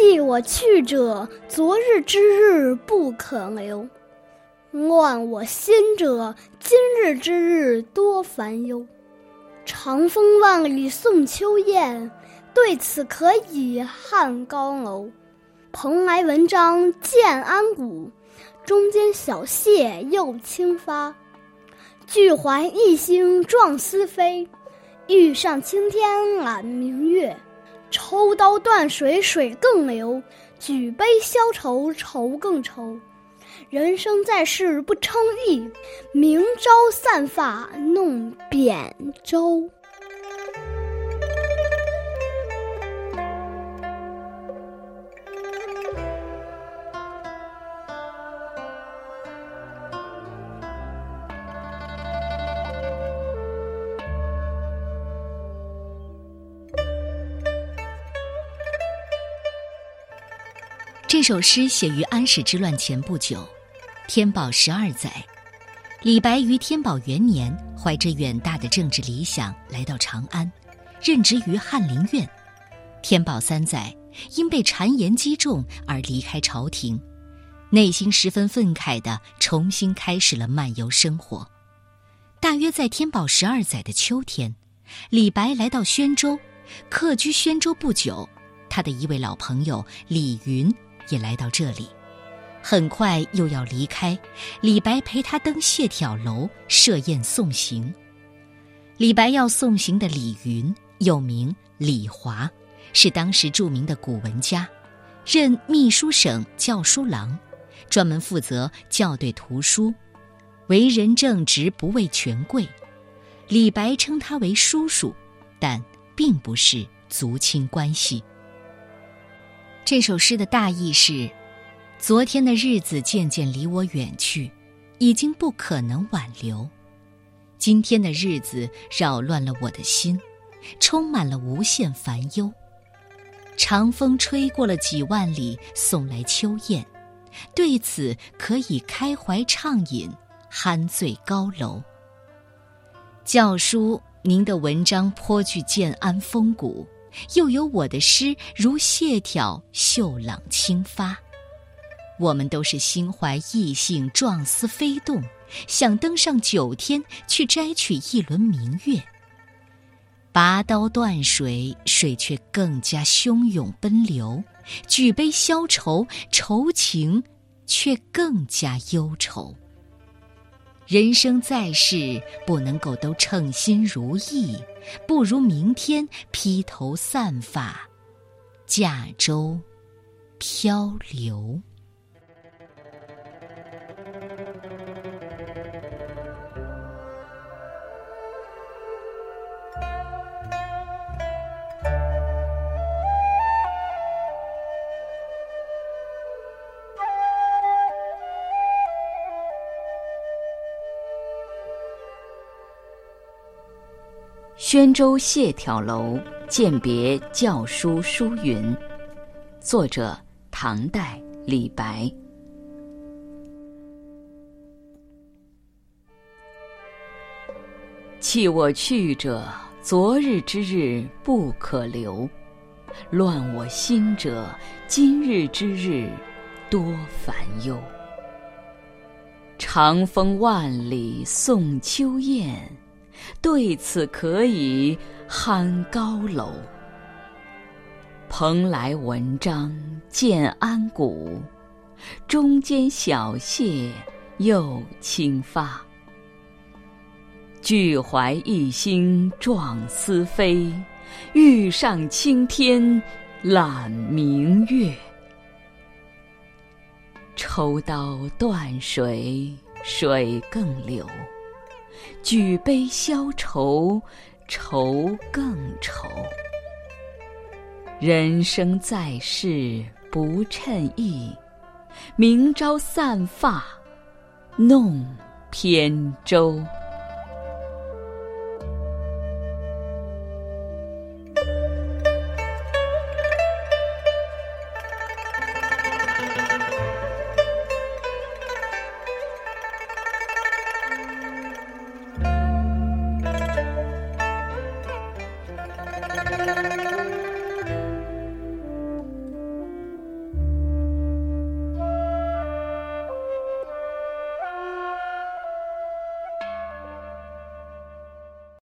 弃我去者，昨日之日不可留；乱我心者，今日之日多烦忧。长风万里送秋雁，对此可以汉高楼。蓬莱文章建安骨，中间小谢又清发。俱怀逸兴壮思飞，欲上青天揽明月。抽刀断水水更流，举杯消愁愁更愁。人生在世不称意，明朝散发弄扁舟。这首诗写于安史之乱前不久，天宝十二载，李白于天宝元年怀着远大的政治理想来到长安，任职于翰林院。天宝三载，因被谗言击中而离开朝廷，内心十分愤慨的重新开始了漫游生活。大约在天宝十二载的秋天，李白来到宣州，客居宣州不久，他的一位老朋友李云。也来到这里，很快又要离开。李白陪他登谢眺楼设宴送行。李白要送行的李云，又名李华，是当时著名的古文家，任秘书省校书郎，专门负责校对图书，为人正直，不畏权贵。李白称他为叔叔，但并不是族亲关系。这首诗的大意是：昨天的日子渐渐离我远去，已经不可能挽留；今天的日子扰乱了我的心，充满了无限烦忧。长风吹过了几万里，送来秋雁，对此可以开怀畅饮，酣醉高楼。教书，您的文章颇具建安风骨。又有我的诗如谢挑秀朗清发，我们都是心怀异兴，壮思飞动，想登上九天去摘取一轮明月。拔刀断水，水却更加汹涌奔流；举杯消愁，愁情却更加忧愁。人生在世，不能够都称心如意，不如明天披头散发，驾舟漂流。宣州谢眺楼饯别教书书云，作者唐代李白。弃我去者，昨日之日不可留；乱我心者，今日之日多烦忧。长风万里送秋雁。对此可以酣高楼。蓬莱文章建安骨，中间小谢又清发。俱怀逸兴壮思飞，欲上青天揽明月。抽刀断水水更流。举杯消愁，愁更愁。人生在世不称意，明朝散发弄扁舟。